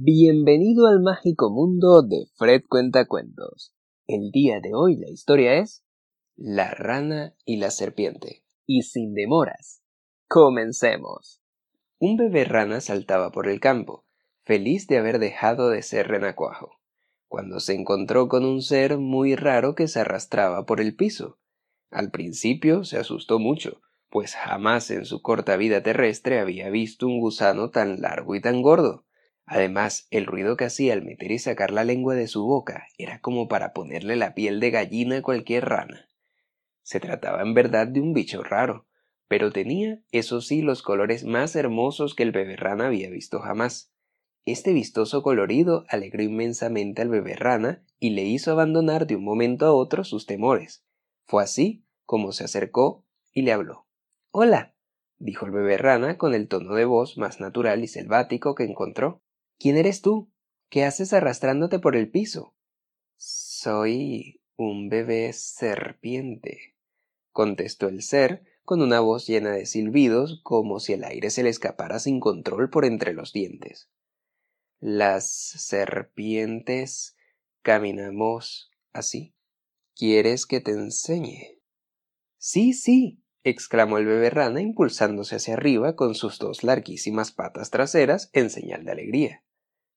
Bienvenido al mágico mundo de Fred Cuentacuentos. El día de hoy la historia es La rana y la serpiente. Y sin demoras, comencemos. Un bebé rana saltaba por el campo, feliz de haber dejado de ser renacuajo, cuando se encontró con un ser muy raro que se arrastraba por el piso. Al principio se asustó mucho, pues jamás en su corta vida terrestre había visto un gusano tan largo y tan gordo. Además, el ruido que hacía al meter y sacar la lengua de su boca era como para ponerle la piel de gallina a cualquier rana. Se trataba en verdad de un bicho raro, pero tenía, eso sí, los colores más hermosos que el bebé rana había visto jamás. Este vistoso colorido alegró inmensamente al bebé rana y le hizo abandonar de un momento a otro sus temores. Fue así como se acercó y le habló. Hola, dijo el bebé rana con el tono de voz más natural y selvático que encontró. ¿Quién eres tú? ¿Qué haces arrastrándote por el piso? Soy un bebé serpiente, contestó el ser con una voz llena de silbidos como si el aire se le escapara sin control por entre los dientes. Las serpientes caminamos así. ¿Quieres que te enseñe? Sí, sí, exclamó el bebé rana impulsándose hacia arriba con sus dos larguísimas patas traseras en señal de alegría.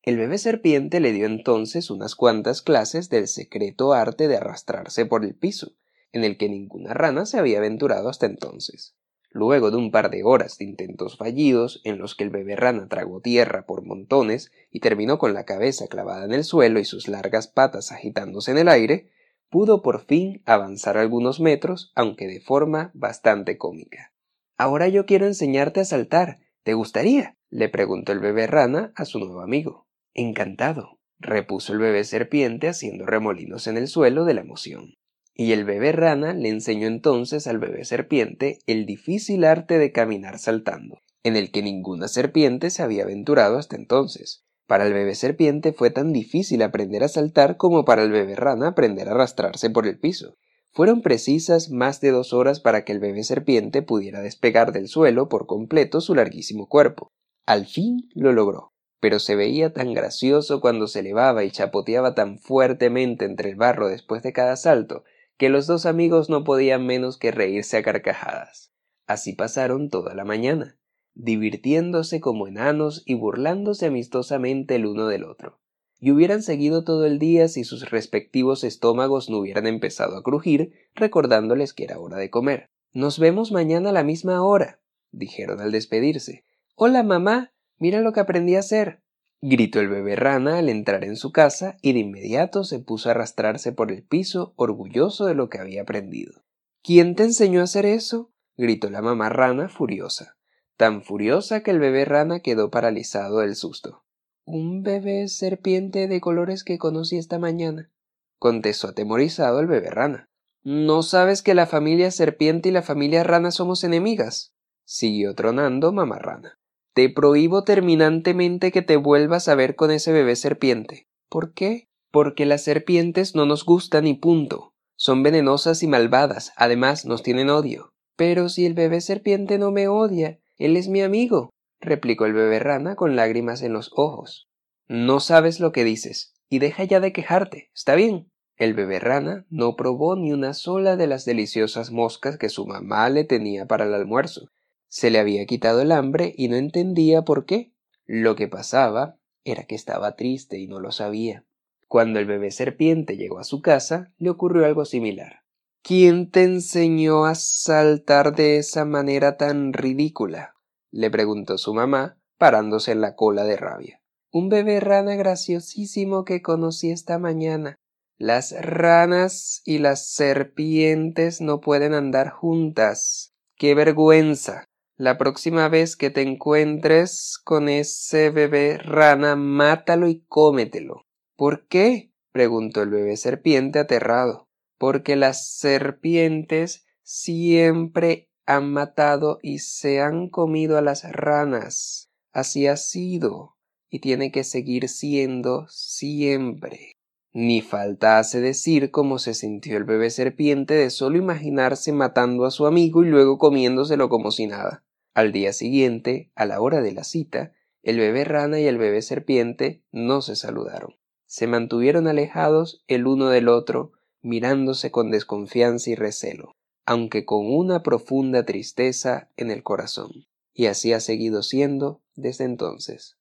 El bebé serpiente le dio entonces unas cuantas clases del secreto arte de arrastrarse por el piso, en el que ninguna rana se había aventurado hasta entonces. Luego de un par de horas de intentos fallidos, en los que el bebé rana tragó tierra por montones y terminó con la cabeza clavada en el suelo y sus largas patas agitándose en el aire, pudo por fin avanzar algunos metros, aunque de forma bastante cómica. Ahora yo quiero enseñarte a saltar. ¿Te gustaría? le preguntó el bebé rana a su nuevo amigo. Encantado, repuso el bebé serpiente haciendo remolinos en el suelo de la emoción. Y el bebé rana le enseñó entonces al bebé serpiente el difícil arte de caminar saltando, en el que ninguna serpiente se había aventurado hasta entonces. Para el bebé serpiente fue tan difícil aprender a saltar como para el bebé rana aprender a arrastrarse por el piso. Fueron precisas más de dos horas para que el bebé serpiente pudiera despegar del suelo por completo su larguísimo cuerpo. Al fin lo logró pero se veía tan gracioso cuando se elevaba y chapoteaba tan fuertemente entre el barro después de cada salto, que los dos amigos no podían menos que reírse a carcajadas. Así pasaron toda la mañana, divirtiéndose como enanos y burlándose amistosamente el uno del otro. Y hubieran seguido todo el día si sus respectivos estómagos no hubieran empezado a crujir, recordándoles que era hora de comer. Nos vemos mañana a la misma hora, dijeron al despedirse. Hola, mamá, Mira lo que aprendí a hacer. gritó el bebé rana al entrar en su casa y de inmediato se puso a arrastrarse por el piso orgulloso de lo que había aprendido. ¿Quién te enseñó a hacer eso? gritó la mamá rana furiosa, tan furiosa que el bebé rana quedó paralizado del susto. Un bebé serpiente de colores que conocí esta mañana, contestó atemorizado el bebé rana. ¿No sabes que la familia serpiente y la familia rana somos enemigas? siguió tronando mamá rana. Te prohíbo terminantemente que te vuelvas a ver con ese bebé serpiente. ¿Por qué? Porque las serpientes no nos gustan y punto. Son venenosas y malvadas, además nos tienen odio. Pero si el bebé serpiente no me odia, él es mi amigo, replicó el bebé rana con lágrimas en los ojos. No sabes lo que dices, y deja ya de quejarte, ¿está bien? El bebé rana no probó ni una sola de las deliciosas moscas que su mamá le tenía para el almuerzo, se le había quitado el hambre y no entendía por qué. Lo que pasaba era que estaba triste y no lo sabía. Cuando el bebé serpiente llegó a su casa, le ocurrió algo similar. ¿Quién te enseñó a saltar de esa manera tan ridícula? le preguntó su mamá, parándose en la cola de rabia. Un bebé rana graciosísimo que conocí esta mañana. Las ranas y las serpientes no pueden andar juntas. ¡Qué vergüenza! La próxima vez que te encuentres con ese bebé rana, mátalo y cómetelo. ¿Por qué? preguntó el bebé serpiente aterrado. Porque las serpientes siempre han matado y se han comido a las ranas. Así ha sido y tiene que seguir siendo siempre. Ni falta hace decir cómo se sintió el bebé serpiente de solo imaginarse matando a su amigo y luego comiéndoselo como si nada. Al día siguiente, a la hora de la cita, El bebé rana y el bebé serpiente no se saludaron. Se mantuvieron alejados el uno del otro, mirándose con desconfianza y recelo, aunque con una profunda tristeza en el corazón. Y así ha seguido siendo desde entonces.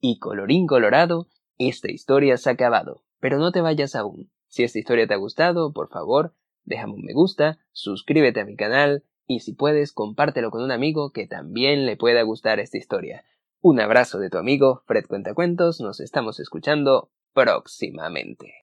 Y colorín colorado, esta historia se ha acabado. Pero no te vayas aún. Si esta historia te ha gustado, por favor, déjame un me gusta, suscríbete a mi canal y si puedes, compártelo con un amigo que también le pueda gustar esta historia. Un abrazo de tu amigo Fred Cuentacuentos, nos estamos escuchando próximamente.